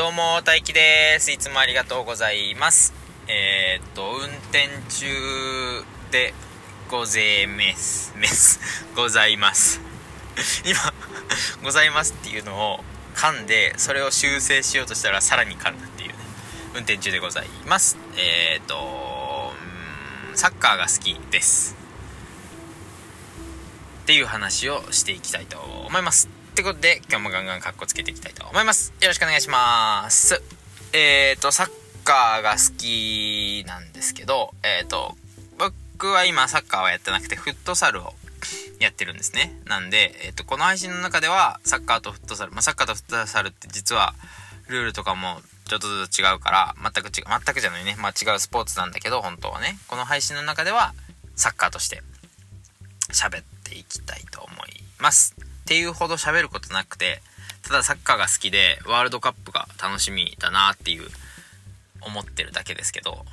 どうも大輝です。いつもありがとうございます。えー、っと運転中でごぜます。メス ございます。今 ございますっていうのを噛んでそれを修正しようとしたらさらに噛んだっていう。ね運転中でございます。えー、っとサッカーが好きです。っていう話をしていきたいと思います。ってことで今日もガンガンカッコつけていきたいと思います。よろしくお願いします。えーとサッカーが好きなんですけどえーと僕は今サッカーはやってなくてフットサルをやってるんですね。なんで、えーと、この配信の中ではサッカーとフットサル、まあ、サッカーとフットサルって実はルールとかもちょっとずつ違うから全く違う全くじゃないね。まあ違うスポーツなんだけど本当はね。この配信の中ではサッカーとして喋っていきたいと思います。っていうほど喋ることなくてただサッカーが好きでワールドカップが楽しみだなっていう思ってるだけですけど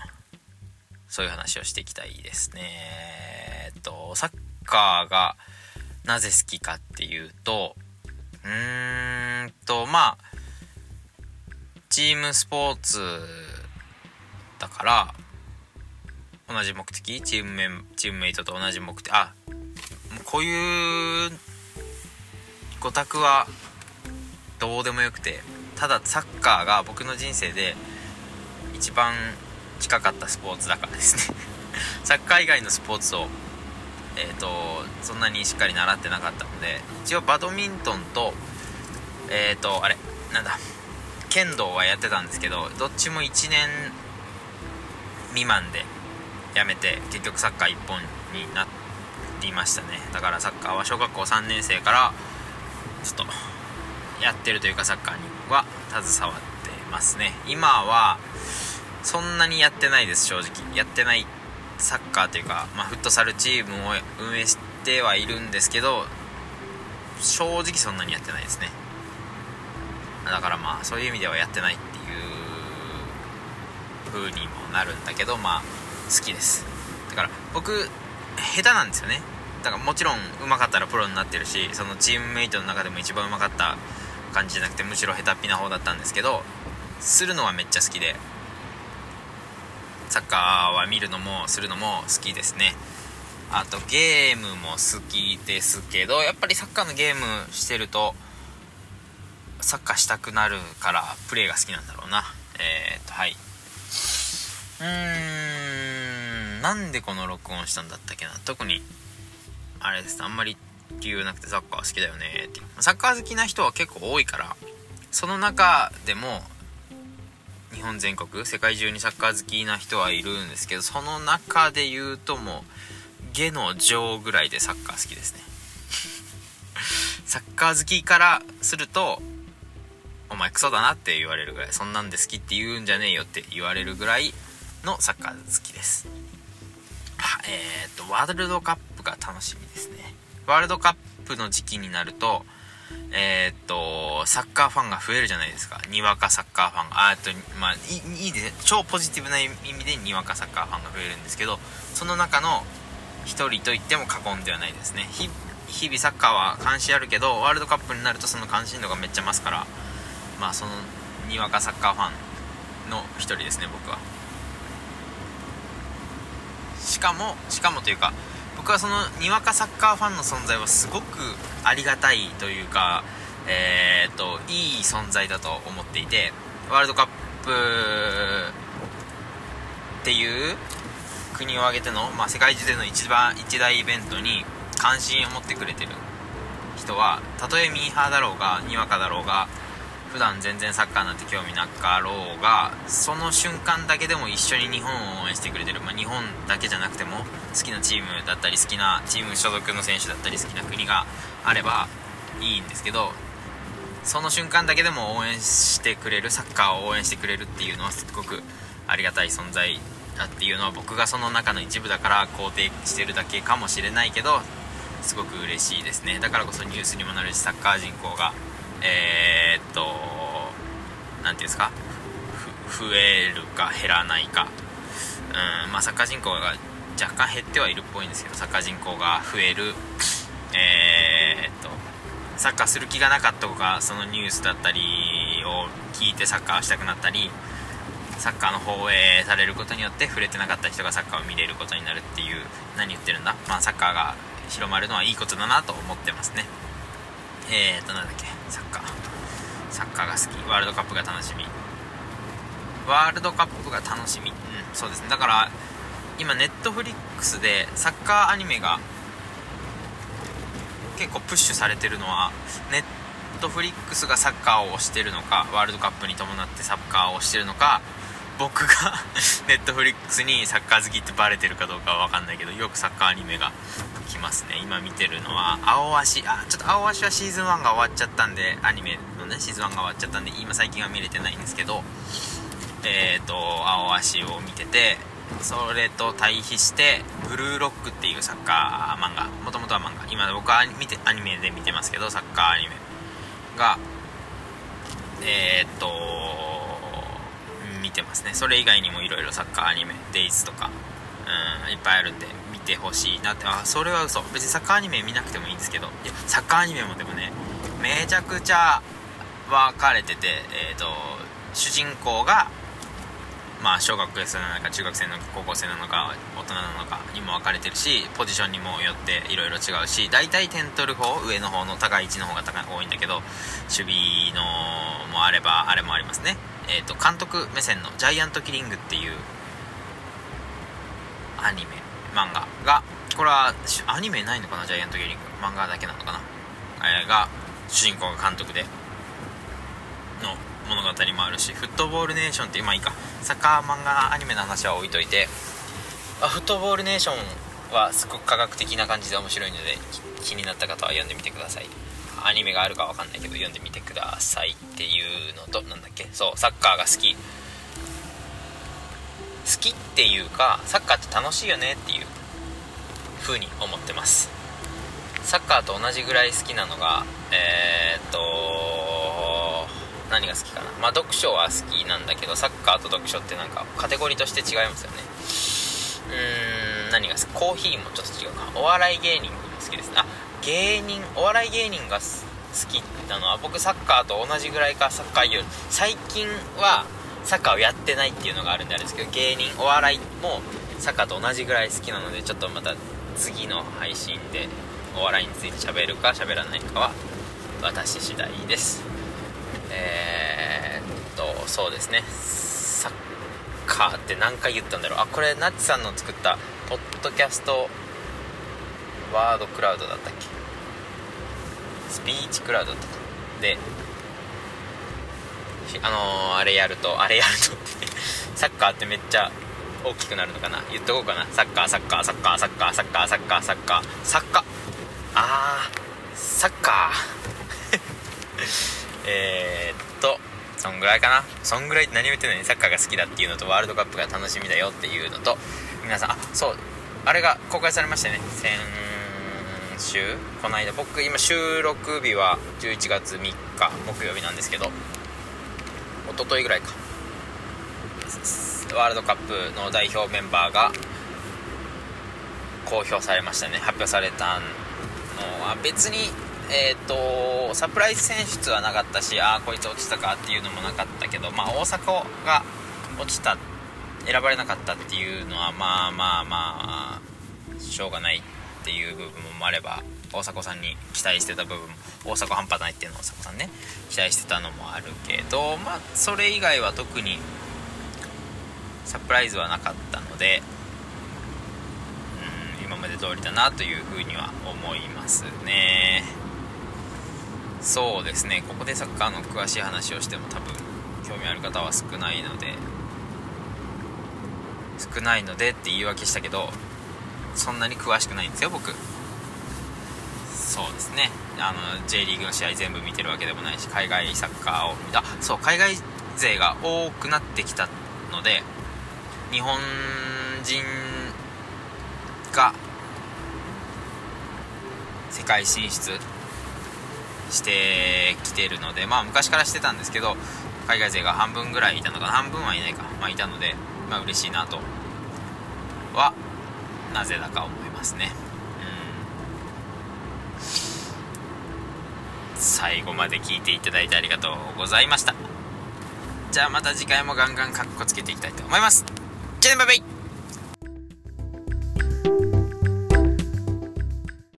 そういう話をしていきたいですね。えっとサッカーがなぜ好きかっていうとうーんとまあチームスポーツだから同じ目的？チームメンチームメイトと同じ目的？あもうこういう5択はどうでもよくてただサッカーが僕の人生で一番近かったスポーツだからですね。サッカー以外のスポーツをえっ、ー、とそんなにしっかり習ってなかったので一応バドミントンとえっ、ー、とあれなんだ剣道はやってたんですけどどっちも1年未満でやめて結局サッカー1本になりましたね。だからサッカーは小学校3年生からちょっとやってるというかサッカーには携わってますね。今はそんなにやってないです正直。やってないサッカーというか、まあ、フットサルチームを運営してはいるんですけど正直そんなにやってないですね。だからまあそういう意味ではやってないっていう風にもなるんだけどまあ好きです。だから僕下手なんですよね。だからもちろんうまかったらプロになってるしそのチームメイトの中でも一番うまかった感じじゃなくてむしろ下手っぴな方だったんですけどするのはめっちゃ好きでサッカーは見るのもするのも好きですね。あとゲームも好きですけどやっぱりサッカーのゲームしてるとサッカーしたくなるからプレーが好きなんだろうな。えー、っとはい。うーんなんでこの録音したんだったっけな。特にあれです。あんまり理由なくてサッカー好きだよね。ってサッカー好きな人は結構多いからその中でも日本全国世界中にサッカー好きな人はいるんですけどその中で言うともう下の上ぐらいでサッカー好きですね。サッカー好きからするとお前クソだなって言われるぐらいそんなんで好きって言うんじゃねえよって言われるぐらいのサッカー好きです。えっ、とワールドカップが楽しみですね。ワールドカップの時期になるとえっ、とサッカーファンが増えるじゃないですか。にわかサッカーファンが。あとまあいいです超ポジティブな意味でにわかサッカーファンが増えるんですけどその中の1人と言っても過言ではないですね。日々サッカーは関心あるけどワールドカップになるとその関心度がめっちゃ増すからまあそのにわかサッカーファンの1人ですね僕は。しかもしかもというか僕はそのにわかサッカーファンの存在はすごくありがたいというかえー、っといい存在だと思っていてワールドカップっていう国を挙げての、まあ、世界中での一番一大イベントに関心を持ってくれてる人はたとえミーハーだろうがにわかだろうが普段全然サッカーなんて興味なかろうがその瞬間だけでも一緒に日本を応援してくれてる、まあ、日本だけじゃなくても好きなチームだったり好きなチーム所属の選手だったり好きな国があればいいんですけどその瞬間だけでも応援してくれるサッカーを応援してくれるっていうのはすごくありがたい存在だっていうのは僕がその中の一部だから肯定してるだけかもしれないけどすごく嬉しいですね。だからこそニュースにもなるしサッカー人口がえー、と何ていうんですか？増えるか減らないか。うんまあサッカー人口が若干減ってはいるっぽいんですけどサッカー人口が増える。えー、っとサッカーする気がなかった子がそのニュースだったりを聞いてサッカーしたくなったりサッカーの放映されることによって触れてなかった人がサッカーを見れることになるっていう何言ってるんだ？まあサッカーが広まるのはいいことだなと思ってますね。えーとなんだっけ？サッカー。サッカーが好き。ワールドカップが楽しみ。ワールドカップが楽しみ。うん。そうですね。だから今ネットフリックスでサッカーアニメが結構プッシュされてるのはネットフリックスがサッカーを推してるのかワールドカップに伴ってサッカーを推してるのか僕が ネットフリックスにサッカー好きってバレてるかどうかは分かんないけどよくサッカーアニメが今見てるのは青足あちょっと青足はシーズン1が終わっちゃったんでアニメのねシーズン1が終わっちゃったんで今最近は見れてないんですけどえっ、ー、と青足を見ててそれと対比してブルーロックっていうサッカー漫画もともとは漫画。今僕は見てアニメで見てますけどサッカーアニメがえー、っと見てますね。それ以外にもいろいろサッカーアニメデイズとかいっぱいあるんで見てほしいなって。あそれは嘘。別にサッカーアニメ見なくてもいいんですけど。いやサッカーアニメもでもねめちゃくちゃ分かれててえー、と主人公がまあ、小学生なのか中学生なのか高校生なのか大人なのかにも分かれてるしポジションにもよっていろいろ違うし大体点取る方上の方の高い位置の方が高多いんだけど守備のもあればあれもありますね。えっ、ー、と監督目線の「ジャイアントキリング」っていうアニメ漫画がこれはアニメないのかな？ジャイアントキリング。漫画だけなのかな、えー、が主人公が監督での物語もあるしフットボールネーションってまあいいか。サッカー漫画アニメの話は置いといてあフットボールネーションはすごく科学的な感じで面白いので気になった方は読んでみてください。アニメがあるか分かんないけど読んでみてくださいっていうのとなんだっけ？そうサッカーが好き。好きっていうかサッカーって楽しいよねっていう風に思ってます。サッカーと同じぐらい好きなのがえー、っと何が好きかな。まあ読書は好きなんだけどサッカーと読書ってなんかカテゴリーとして違いますよね。うーん何が好き？コーヒーもちょっと違うかお笑い芸人も好きですね。あ芸人お笑い芸人が好きなのは僕サッカーと同じぐらいかサッカーより最近はサッカーをやってないっていうのがあるんであれですけど芸人お笑いもサッカーと同じぐらい好きなのでちょっとまた次の配信でお笑いについて喋るか喋らないかは私次第です。えー、っとそうですね。サッカーって何回言ったんだろう。あこれナッチさんの作ったポッドキャストワードクラウドだったっけ？スピーチクラウドだったであのー、あれやるとあれやるとって。サッカーってめっちゃ大きくなるのかな？言っとこうかな。サッカーサッカーサッカーサッカーサッカーサッカーサッカー。サッカー。あーサッカー。え、っとそんぐらいかな。そんぐらい何も言ってない。サッカーが好きだっていうのとワールドカップが楽しみだよっていうのと皆さんあそうあれが公開されましたね。先週？この間。僕今収録日は11月3日木曜日なんですけど。一昨日ぐらいか。ワールドカップの代表メンバーが公表されましたね。発表されたのは。別にえーと、サプライズ選出はなかったしああこいつ落ちたかっていうのもなかったけど、まあ、大阪が落ちた選ばれなかったっていうのはまあまあまあしょうがない。っていう部分もあれば大迫さんに期待してた部分も大阪半端ないっていうのを大迫さんね期待してたのもあるけどまあそれ以外は特にサプライズはなかったのでうん今まで通りだなというふうには思いますね。そうですねここでサッカーの詳しい話をしても多分興味ある方は少ないので少ないのでって言い訳したけどそんなに詳しくないんですよ僕。そうですね。あの J リーグの試合全部見てるわけでもないし海外サッカーを見た。そう海外勢が多くなってきたので日本人が世界進出してきてるのでまあ昔からしてたんですけど海外勢が半分ぐらいいたのかな。半分はいないか。まあいたのでまあ嬉しいなとはなぜだか思いますね。うん。最後まで聞いていただいてありがとうございました。じゃあまた次回もガンガンカッコつけていきたいと思います。じゃあねバイバイ。